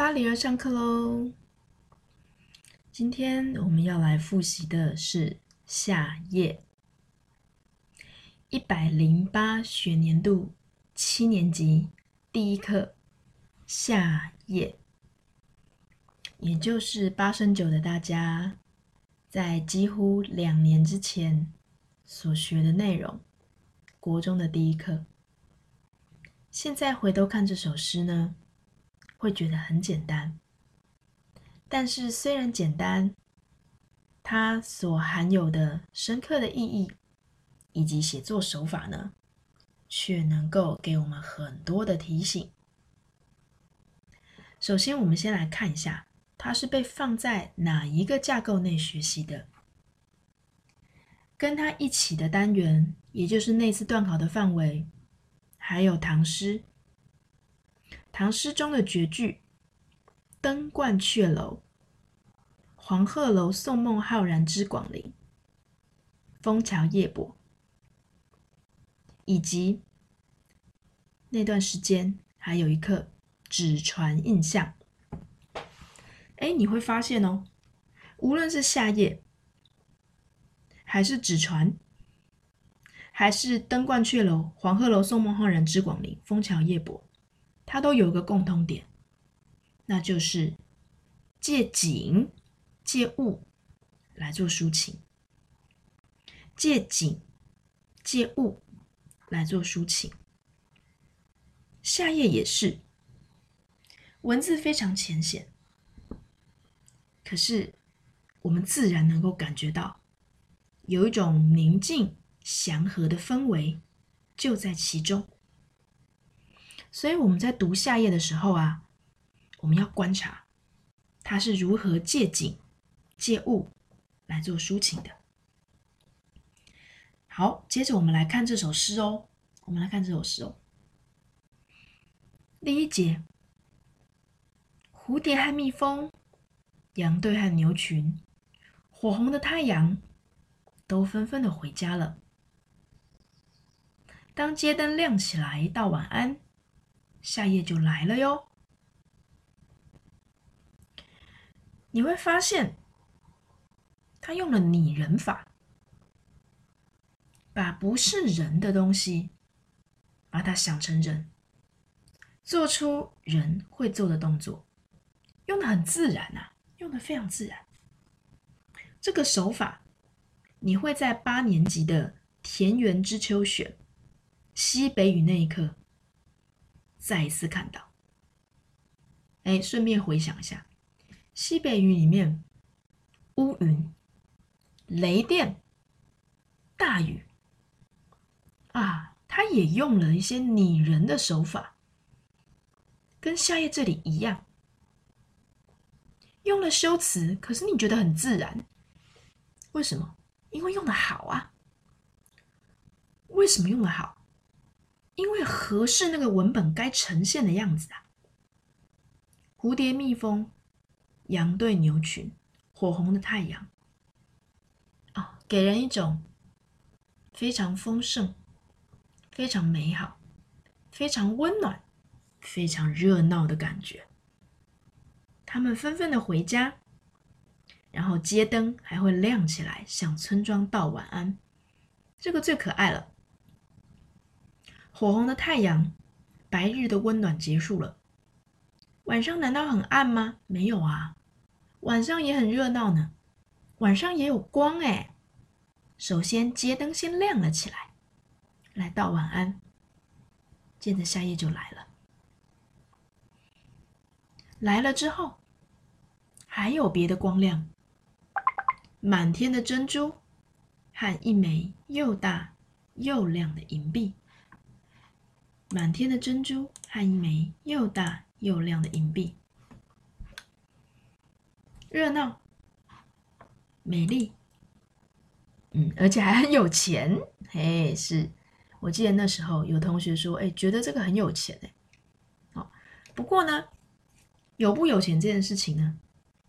巴黎要上课喽！今天我们要来复习的是夏夜一百零八学年度七年级第一课夏夜，也就是八升九的大家在几乎两年之前所学的内容，国中的第一课。现在回头看这首诗呢，会觉得很简单。但是虽然简单，它所含有的深刻的意义以及写作手法呢，却能够给我们很多的提醒。首先，我们先来看一下，它是被放在哪一个架构内学习的？跟它一起的单元，也就是那次段考的范围。还有唐诗，唐诗中的绝句“登鹳雀楼”“黄鹤楼送孟浩然之广陵”“枫桥夜泊”，以及那段时间还有一课“纸船印象”。哎，你会发现哦，无论是夏夜，还是纸船。还是登鹳雀楼、黄鹤楼送孟浩然之广陵、枫桥夜泊，它都有个共通点，那就是借景、借物来做抒情。借景、借物来做抒情。夏夜也是，文字非常浅显，可是我们自然能够感觉到有一种宁静。祥和的氛围就在其中，所以我们在读夏夜的时候啊，我们要观察他是如何借景、借物来做抒情的。好，接着我们来看这首诗哦。我们来看这首诗哦。第一节：蝴蝶和蜜蜂，羊队和牛群，火红的太阳，都纷纷的回家了。当街灯亮起来，道晚安，夏夜就来了哟。你会发现，他用了拟人法，把不是人的东西，把它想成人，做出人会做的动作，用的很自然呐，用的非常自然。这个手法，你会在八年级的《田园之秋选》。西北雨那一刻，再一次看到。哎，顺便回想一下，西北雨里面，乌云、雷电、大雨，啊，他也用了一些拟人的手法，跟夏夜这里一样，用了修辞，可是你觉得很自然，为什么？因为用的好啊。为什么用的好？因为合适那个文本该呈现的样子啊，蝴蝶、蜜蜂、羊对牛群、火红的太阳，啊，给人一种非常丰盛、非常美好、非常温暖、非常热闹的感觉。他们纷纷的回家，然后街灯还会亮起来，向村庄道晚安。这个最可爱了。火红的太阳，白日的温暖结束了。晚上难道很暗吗？没有啊，晚上也很热闹呢。晚上也有光哎。首先街灯先亮了起来，来道晚安。接着夏夜就来了。来了之后，还有别的光亮，满天的珍珠和一枚又大又亮的银币。满天的珍珠和一枚又大又亮的银币，热闹、美丽，嗯，而且还很有钱，嘿，是。我记得那时候有同学说，哎，觉得这个很有钱，哎，好，不过呢，有不有钱这件事情呢，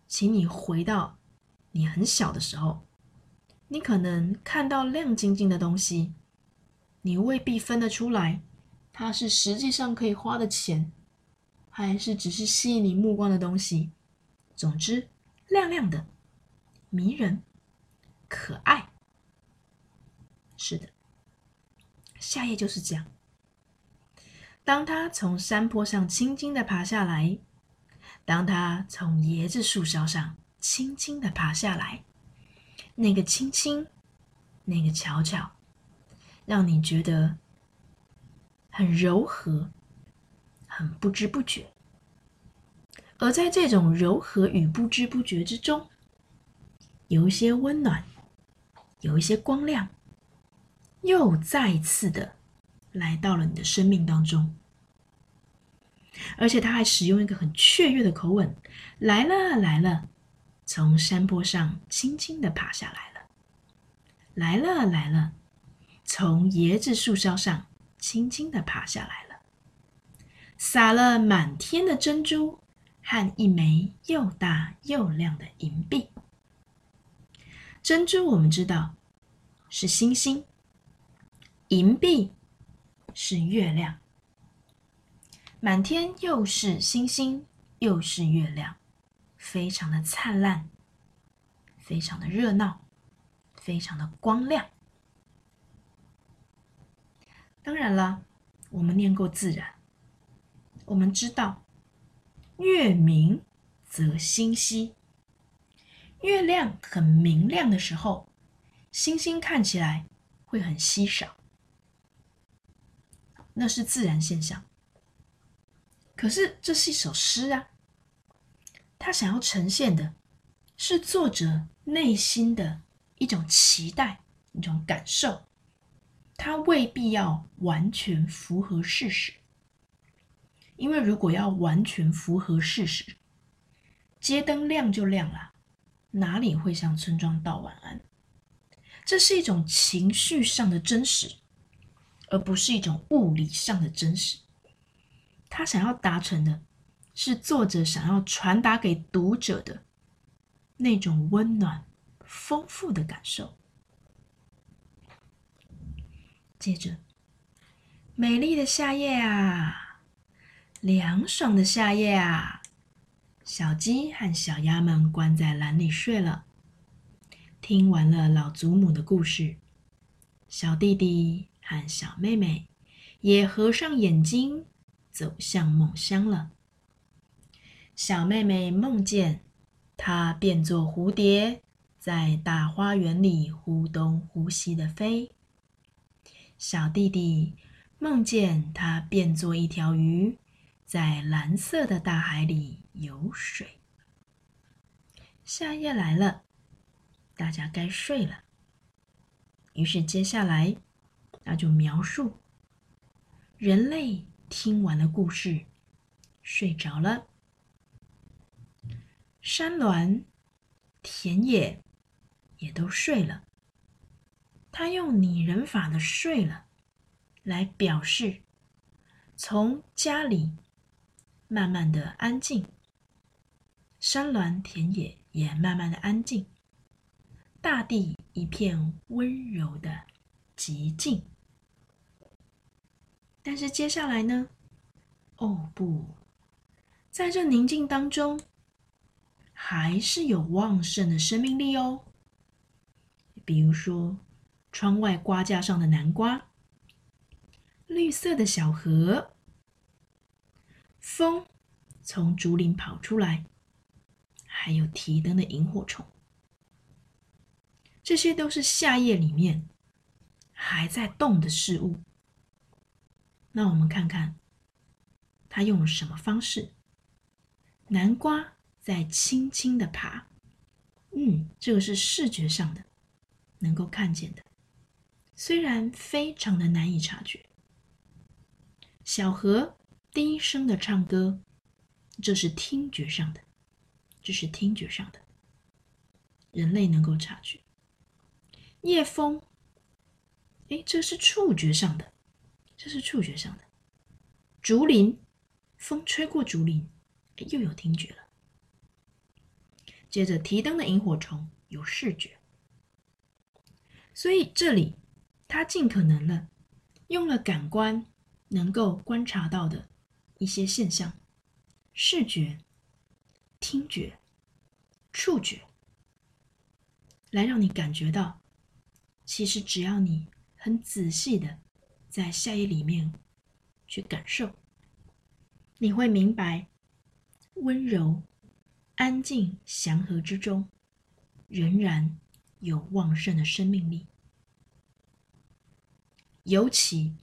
请你回到你很小的时候，你可能看到亮晶晶的东西，你未必分得出来。它是实际上可以花的钱，还是只是吸引你目光的东西。总之，亮亮的、迷人、可爱。是的，夏夜就是这样。当他从山坡上轻轻的爬下来，当他从椰子树梢上轻轻的爬下来，那个轻轻，那个巧巧，让你觉得很柔和，很不知不觉。而在这种柔和与不知不觉之中，有一些温暖，有一些光亮，又再次的。来到了你的生命当中，而且他还使用一个很雀跃的口吻：“来了，来了，从山坡上轻轻的爬下来了。来了，来了，从椰子树梢上轻轻的爬下来了。撒了满天的珍珠和一枚又大又亮的银币。珍珠我们知道是星星，银币。”是月亮，满天又是星星，又是月亮，非常的灿烂，非常的热闹，非常的光亮。当然了，我们念过自然，我们知道月明则星稀，月亮很明亮的时候，星星看起来会很稀少。那是自然现象，可是这是一首诗啊。他想要呈现的是作者内心的一种期待、一种感受，他未必要完全符合事实。因为如果要完全符合事实，街灯亮就亮了，哪里会向村庄道晚安？这是一种情绪上的真实。而不是一种物理上的真实。他想要达成的，是作者想要传达给读者的那种温暖、丰富的感受。接着，美丽的夏夜啊，凉爽的夏夜啊，小鸡和小鸭们关在篮里睡了。听完了老祖母的故事，小弟弟。和小妹妹也合上眼睛，走向梦乡了。小妹妹梦见她变作蝴蝶，在大花园里忽东忽西的飞。小弟弟梦见他变作一条鱼，在蓝色的大海里游水。夏夜来了，大家该睡了。于是接下来。那就描述人类听完了故事，睡着了。山峦、田野也都睡了。他用拟人法的“睡了”来表示，从家里慢慢的安静，山峦、田野也慢慢的安静，大地一片温柔的寂静。但是接下来呢？哦不，在这宁静当中，还是有旺盛的生命力哦。比如说，窗外瓜架上的南瓜，绿色的小河，风从竹林跑出来，还有提灯的萤火虫，这些都是夏夜里面还在动的事物。那我们看看，他用了什么方式？南瓜在轻轻的爬，嗯，这个是视觉上的，能够看见的，虽然非常的难以察觉。小河低声的唱歌，这是听觉上的，这是听觉上的，人类能够察觉。夜风，哎，这是触觉上的。这是触觉上的，竹林，风吹过竹林，又有听觉了。接着提灯的萤火虫有视觉，所以这里他尽可能了，用了感官能够观察到的一些现象，视觉、听觉、触觉，来让你感觉到，其实只要你很仔细的在夏夜里面去感受，你会明白，温柔、安静、祥和之中，仍然有旺盛的生命力。尤其，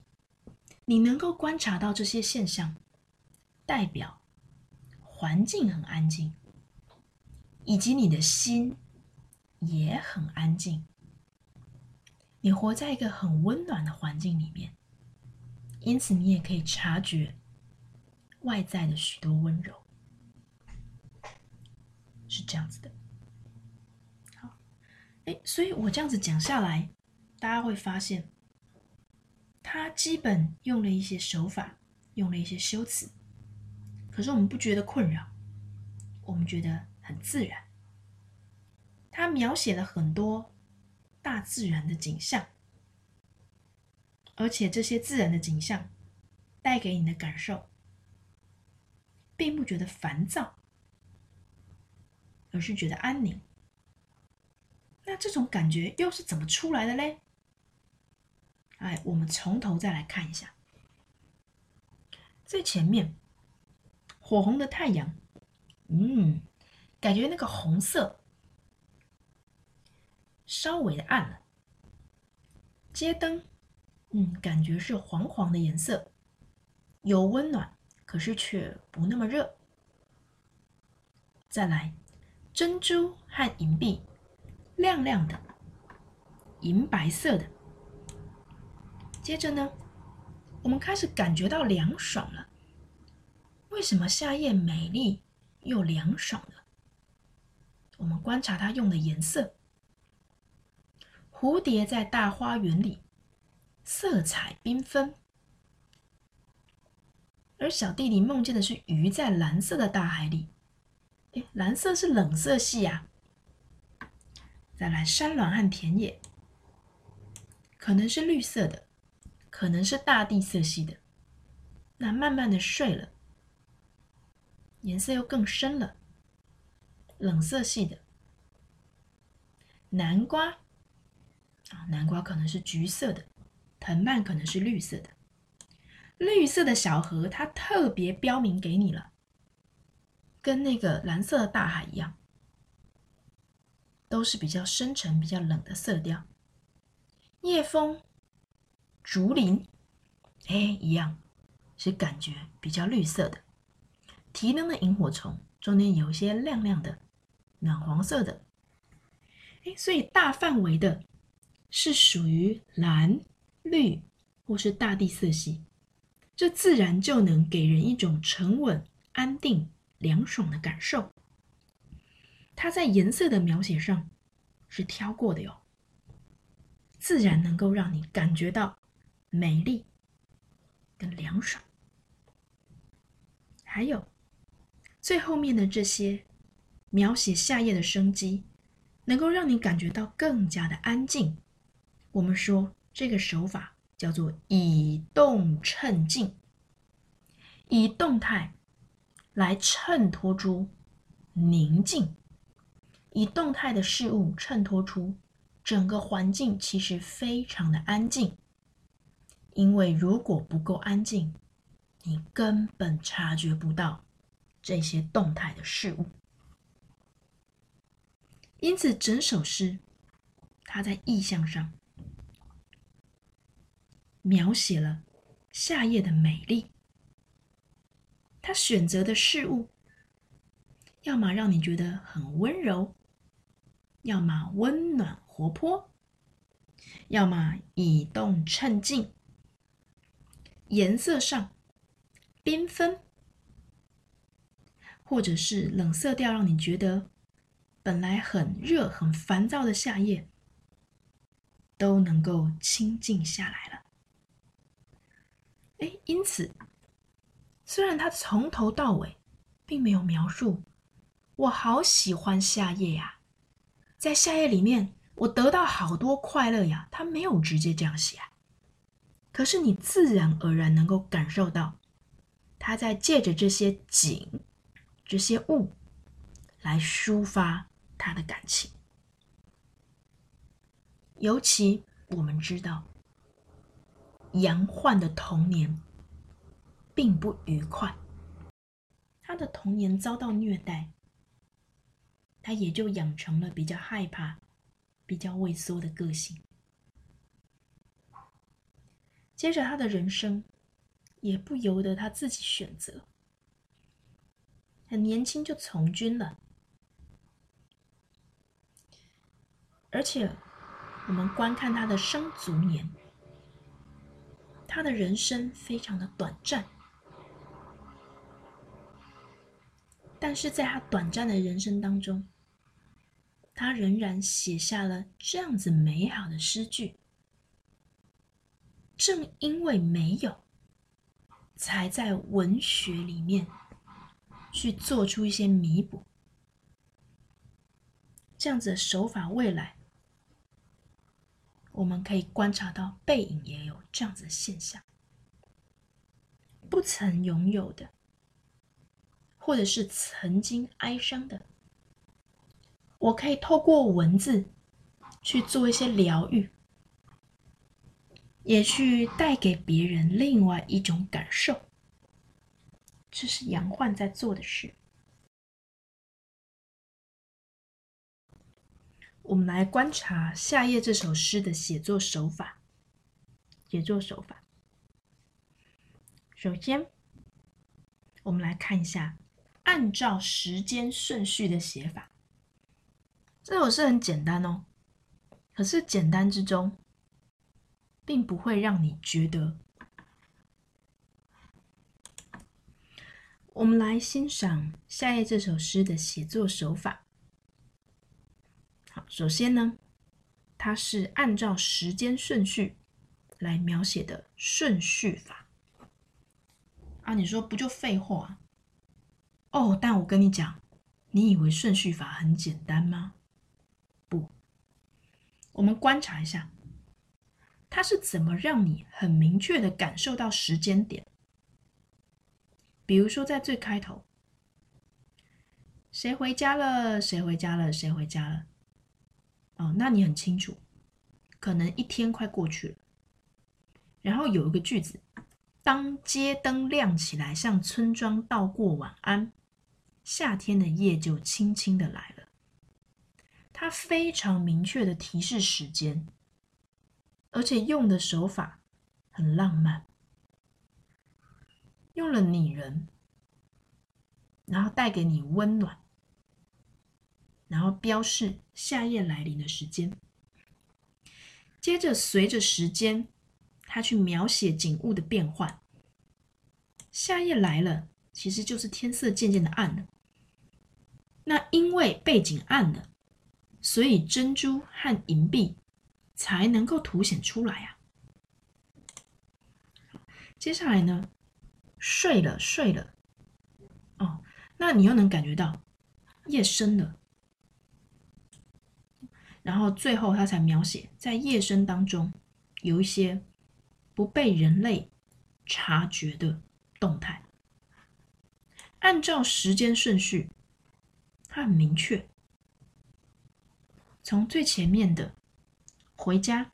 你能够观察到这些现象，代表环境很安静，以及你的心也很安静。你活在一个很温暖的环境里面，因此你也可以察觉外在的许多温柔，是这样子的。好，哎，所以我这样子讲下来，大家会发现。基本用了一些手法，用了一些修辞，可是我们不觉得困扰，我们觉得很自然。他描写了很多大自然的景象，而且这些自然的景象带给你的感受，并不觉得烦躁，而是觉得安宁。那这种感觉又是怎么出来的嘞？哎，我们从头再来看一下，最前面火红的太阳，嗯，感觉那个红色稍微的暗了。街灯，嗯，感觉是黄黄的颜色，有温暖，可是却不那么热。再来，珍珠和银币，亮亮的，银白色的。接着呢，我们开始感觉到凉爽了。为什么夏夜美丽又凉爽呢？我们观察它用的颜色，蝴蝶在大花园里，色彩缤纷；而小弟弟梦见的是鱼在蓝色的大海里。哎，蓝色是冷色系呀。再来，山峦和田野，可能是绿色的。可能是大地色系的，那慢慢的睡了，颜色又更深了，冷色系的南瓜啊，南瓜可能是橘色的，藤蔓可能是绿色的，绿色的小河它特别标明给你了，跟那个蓝色的大海一样，都是比较深沉、比较冷的色调，夜风。竹林，哎，一样是感觉比较绿色的。提灯的萤火虫中间有一些亮亮的、暖黄色的，哎，所以大范围的是属于蓝、绿或是大地色系，这自然就能给人一种沉稳、安定、凉爽的感受。它在颜色的描写上是挑过的哟，自然能够让你感觉到。美丽跟凉爽，还有最后面的这些描写夏夜的生机，能够让你感觉到更加的安静。我们说这个手法叫做以动衬静，以动态来衬托出宁静，以动态的事物衬托出整个环境其实非常的安静。因为如果不够安静，你根本察觉不到这些动态的事物。因此，整首诗它在意象上描写了夏夜的美丽。他选择的事物，要么让你觉得很温柔，要么温暖活泼，要么以动衬静。颜色上缤纷，或者是冷色调，让你觉得本来很热、很烦躁的夏夜都能够清静下来了。哎，因此，虽然他从头到尾并没有描述“我好喜欢夏夜呀”，在夏夜里面我得到好多快乐呀，他没有直接这样写啊。可是你自然而然能够感受到，他在借着这些景这些物来抒发他的感情。尤其我们知道，杨焕的童年并不愉快，他的童年遭到虐待，他也就养成了比较害怕、比较畏缩的个性。接着，他的人生也不由得他自己选择。很年轻就从军了，而且我们观看他的生卒年，他的人生非常的短暂，但是在他短暂的人生当中，他仍然写下了这样子美好的诗句。正因为没有，才在文学里面。去做出一些弥补，这样子的手法，未来我们可以观察到背影也有这样子的现象。不曾拥有的，或者是曾经哀伤的，我可以透过文字去做一些疗愈，也去带给别人另外一种感受。这是杨焕在做的事。我们来观察夏夜这首诗的写作手法。写作手法，首先，我们来看一下按照时间顺序的写法。这首诗很简单哦，可是简单之中，并不会让你觉得。我们来欣赏夏夜这首诗的写作手法。好，首先呢，它是按照时间顺序来描写的顺序法。啊，你说不就废话？哦，但我跟你讲，你以为顺序法很简单吗？不，我们观察一下，它是怎么让你很明确的感受到时间点。比如说，在最开头，谁回家了？谁回家了？谁回家了？哦，那你很清楚，可能一天快过去了。然后有一个句子：当街灯亮起来，向村庄道过晚安，夏天的夜就轻轻的来了。它非常明确的提示时间，而且用的手法很浪漫。用了拟人，然后带给你温暖，然后标示夏夜来临的时间。接着随着时间，他去描写景物的变换。夏夜来了，其实就是天色渐渐的暗了。那因为背景暗了，所以珍珠和银币才能够凸显出来啊。接下来呢？睡了，睡了，哦，那你又能感觉到夜深了，然后最后他才描写在夜深当中有一些不被人类察觉的动态。按照时间顺序，它很明确，从最前面的回家，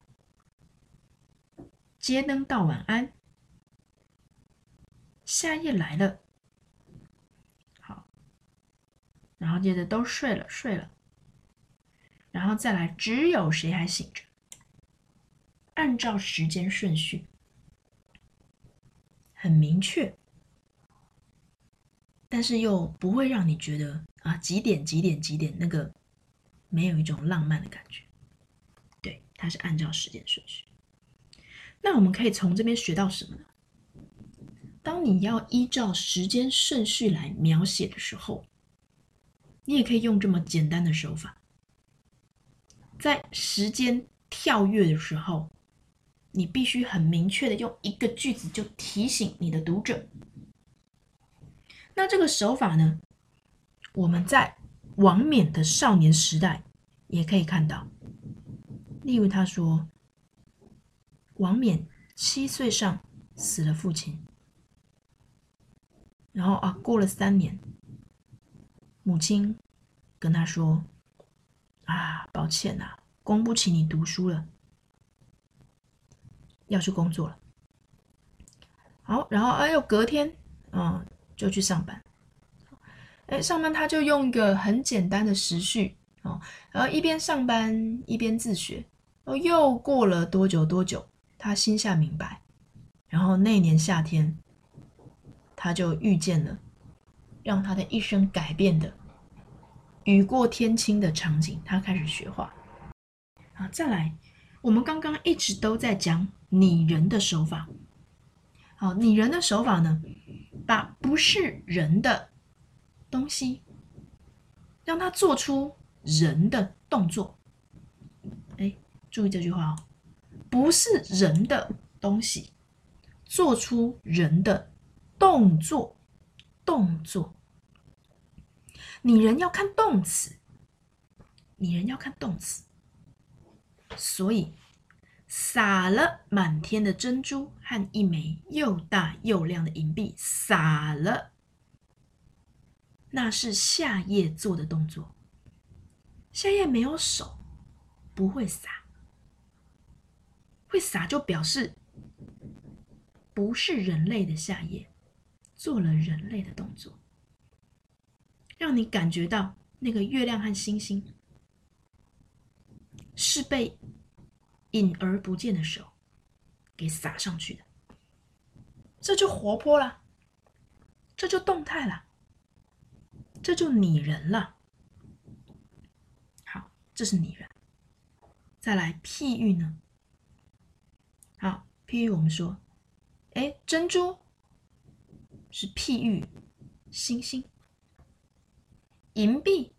街灯到晚安。夏夜来了，好，然后接着都睡了，睡了，然后再来，只有谁还醒着？按照时间顺序，很明确，但是又不会让你觉得啊几点几点几点那个没有一种浪漫的感觉。它是按照时间顺序。那我们可以从这边学到什么呢？当你要依照时间顺序来描写的时候，你也可以用这么简单的手法。在时间跳跃的时候，你必须很明确的用一个句子就提醒你的读者。那这个手法呢，我们在王冕的少年时代也可以看到。例如他说：“王冕七岁上死了父亲。”然后啊，过了三年，母亲跟他说：“啊，抱歉呐，供不起你读书了，要去工作了。”好，然后哎呦，隔天嗯就去上班。哎，上班他就用一个很简单的时序哦，然后一边上班一边自学。哦，又过了多久多久，他心下明白，然后那年夏天，他就遇见了让他的一生改变的雨过天晴的场景。他开始学画。啊，再来，我们刚刚一直都在讲拟人的手法。好，拟人的手法呢，把不是人的。东西，让他做出人的动作。哎，注意这句话哦，不是人的东西，做出人的动作。动作，拟人要看动词，拟人要看动词。所以，撒了满天的珍珠和一枚又大又亮的银币，撒了。那是夏夜做的动作。夏夜没有手，不会撒。会撒就表示不是人类的夏夜做了人类的动作，让你感觉到那个月亮和星星是被隐而不见的手给撒上去的。这就活泼了，这就动态了。这就拟人了。好，这是拟人。再来譬喻呢？譬喻我们说，哎，珍珠是譬喻星星，银币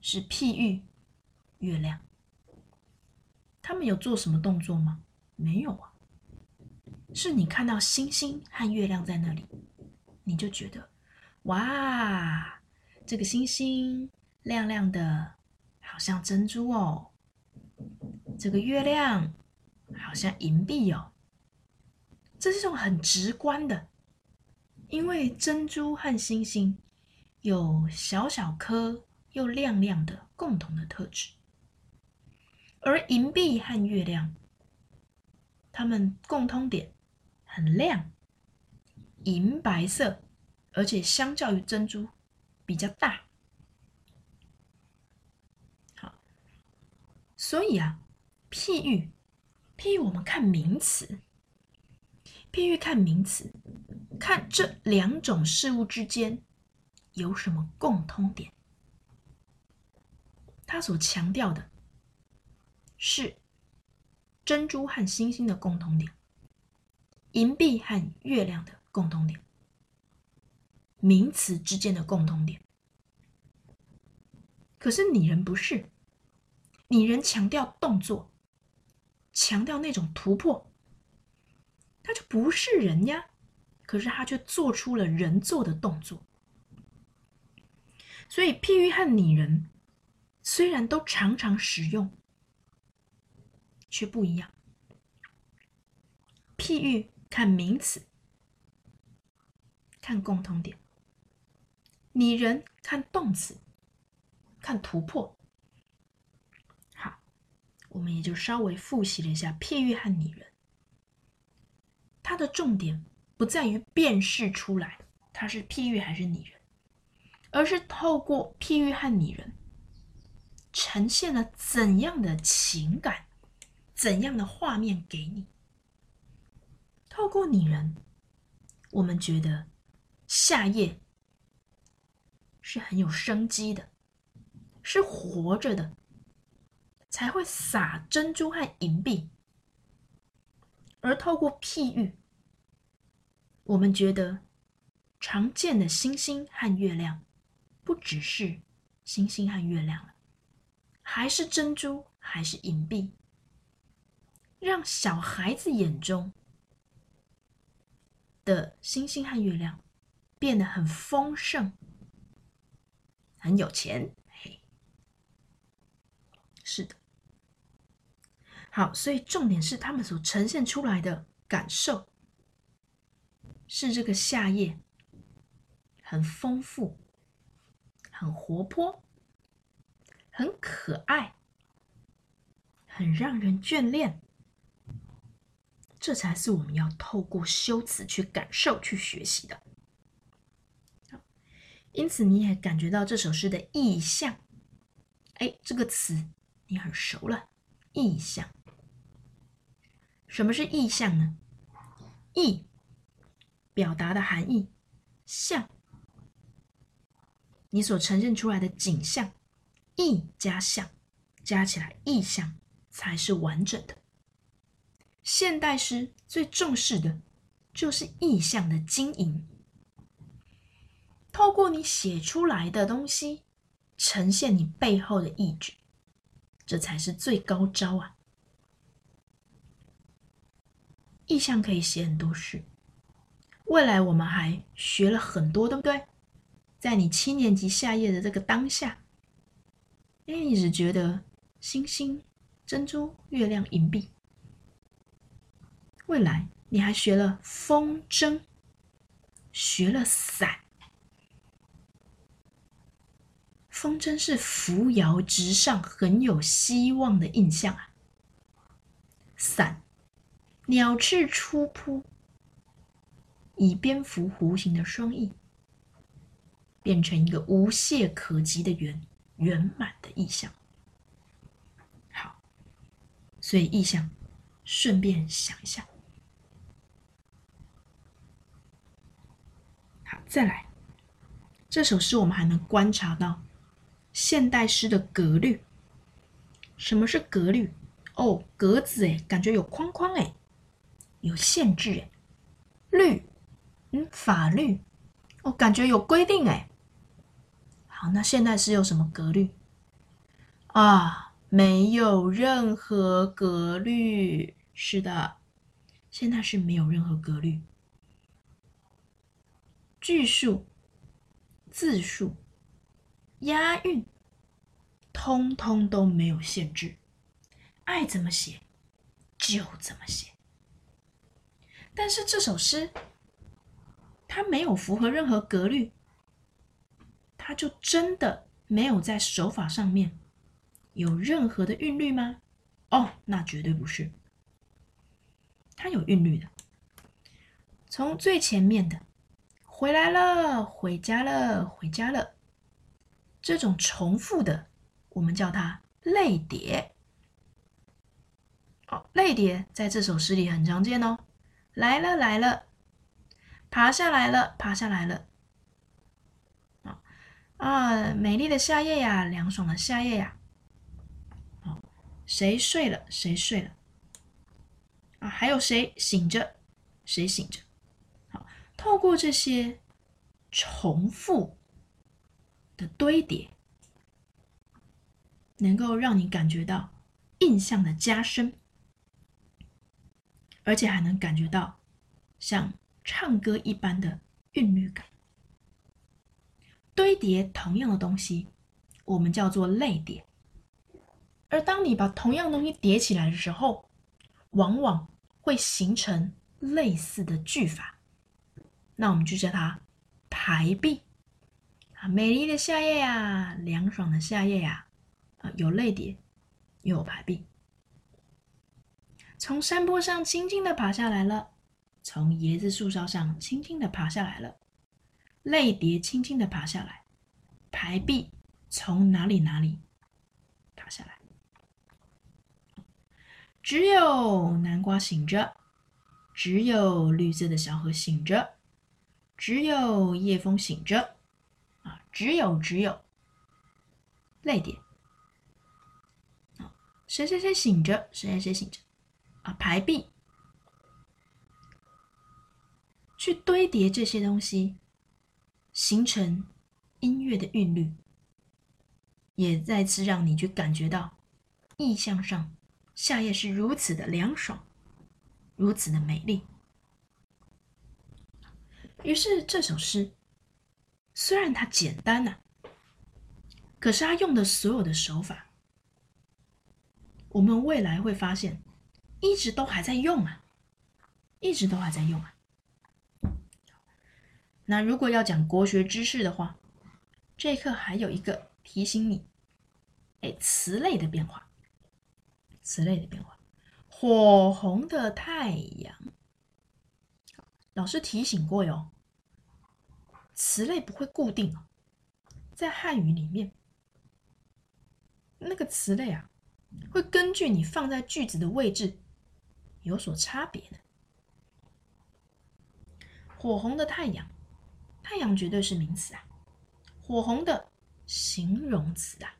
是譬喻月亮。他们有做什么动作吗？没有啊。是你看到星星和月亮在那里，你就觉得，哇！这个星星亮亮的，好像珍珠哦。这个月亮好像银币哦。这是一种很直观的，因为珍珠和星星有小小颗又亮亮的共同的特质，而银币和月亮，它们共通点很亮，银白色，而且相较于珍珠。比较大，好，所以啊，譬喻，譬喻我们看名词，譬喻看名词，看这两种事物之间有什么共通点。他所强调的是珍珠和星星的共同点，银币和月亮的共同点。名词之间的共同点，可是拟人不是，拟人强调动作，强调那种突破，他就不是人呀，可是他却做出了人做的动作。所以譬喻和拟人虽然都常常使用，却不一样。譬喻看名词，看共同点。拟人看动词，看突破。好，我们也就稍微复习了一下譬喻和拟人。它的重点不在于辨识出来它是譬喻还是拟人，而是透过譬喻和拟人，呈现了怎样的情感、怎样的画面给你。透过拟人，我们觉得夏夜。是很有生机的，是活着的，才会撒珍珠和银币。而透过譬喻，我们觉得常见的星星和月亮，不只是星星和月亮了，还是珍珠，还是银币，让小孩子眼中的星星和月亮变得很丰盛。很有钱，嘿，是的，好，所以重点是他们所呈现出来的感受，是这个夏夜很丰富、很活泼，很可爱，很让人眷恋。这才是我们要透过修辞去感受、去学习的。因此，你也感觉到这首诗的意象。哎，这个词你很熟了，意象。什么是意象呢？意表达的含义，象你所呈现出来的景象，意加象加起来，意象才是完整的。现代诗最重视的就是意象的经营，透过你写出来的东西，呈现你背后的意志，这才是最高招啊！意象可以写很多事，未来我们还学了很多，对不对？在你七年级下页的这个当下，因为你只觉得星星、珍珠、月亮、银币。未来你还学了风筝，学了伞。风筝是扶摇直上、很有希望的印象啊。伞。鸟翅出扑，以蝙蝠弧形的双翼，变成一个无懈可击的圆圆满的意象。好，所以意象，顺便想一下。好，再来，这首诗我们还能观察到现代诗的格律。什么是格律？哦，格子哎，感觉有框框哎。有限制哎，律，嗯，法律，我感觉有规定哎。好，那现在是有什么格律啊？没有任何格律。是的，现在是没有任何格律。句数、字数、押韵，通通都没有限制，爱怎么写就怎么写。但是这首诗，它没有符合任何格律，它就真的没有在手法上面有任何的韵律吗？哦，那绝对不是，它有韵律的。从最前面的“回来了，回家了，回家了”这种重复的，我们叫它类叠。哦，类叠在这首诗里很常见哦。来了来了，爬下来了爬下来了，啊啊！美丽的夏夜呀，凉爽的夏夜呀，好，谁睡了谁睡了，啊，还有谁醒着谁醒着，好，透过这些重复的堆叠，能够让你感觉到印象的加深。而且还能感觉到像唱歌一般的韵律感，堆叠同样的东西，我们叫做类叠。而当你把同样东西叠起来的时候，往往会形成类似的句法，那我们就叫它排比。啊，美丽的夏夜呀，凉爽的夏夜呀，啊，有类叠，又有排比。从山坡上轻轻的爬下来了，从椰子树梢上轻轻的爬下来了，泪蝶轻轻的爬下来，排比从哪里哪里爬下来。只有南瓜醒着，只有绿色的小河醒着，只有夜风醒着，啊，只有只有泪点。啊，谁谁谁醒着，谁谁谁醒着。啊，排比，去堆叠这些东西，形成音乐的韵律，也再次让你去感觉到意象上夏夜是如此的凉爽，如此的美丽。于是这首诗虽然它简单呐，可是它用的所有的手法，我们未来会发现。一直都还在用啊，一直都还在用啊。那如果要讲国学知识的话，这课还有一个提醒你，哎，词类的变化，词类的变化，火红的太阳。老师提醒过哟，词类不会固定哦，在汉语里面，那个词类啊，会根据你放在句子的位置有所差别的。火红的太阳，太阳绝对是名词啊。火红的形容词啊，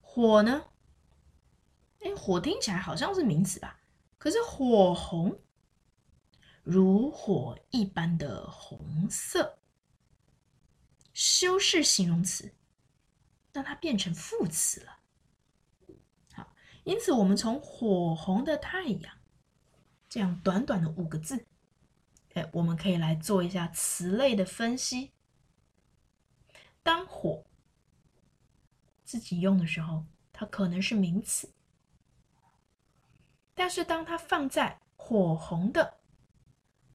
火呢？哎，火听起来好像是名词吧？可是火红，如火一般的红色，修饰形容词，让它变成副词了。好，因此我们从火红的太阳这样短短的五个字，哎，我们可以来做一下词类的分析。当火自己用的时候，它可能是名词；但是当它放在火红的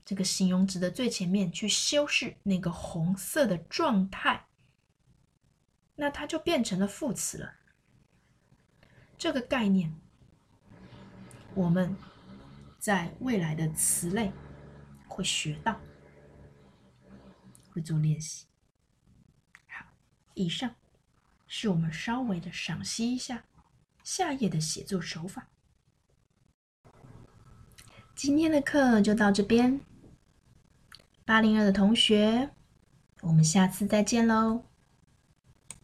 这个形容词的最前面去修饰那个红色的状态，那它就变成了副词了。这个概念，我们在未来的词类会学到，会做练习。好以上是我们稍微的赏析一下下页的写作手法。今天的课就到这边，八零二的同学，我们下次再见喽。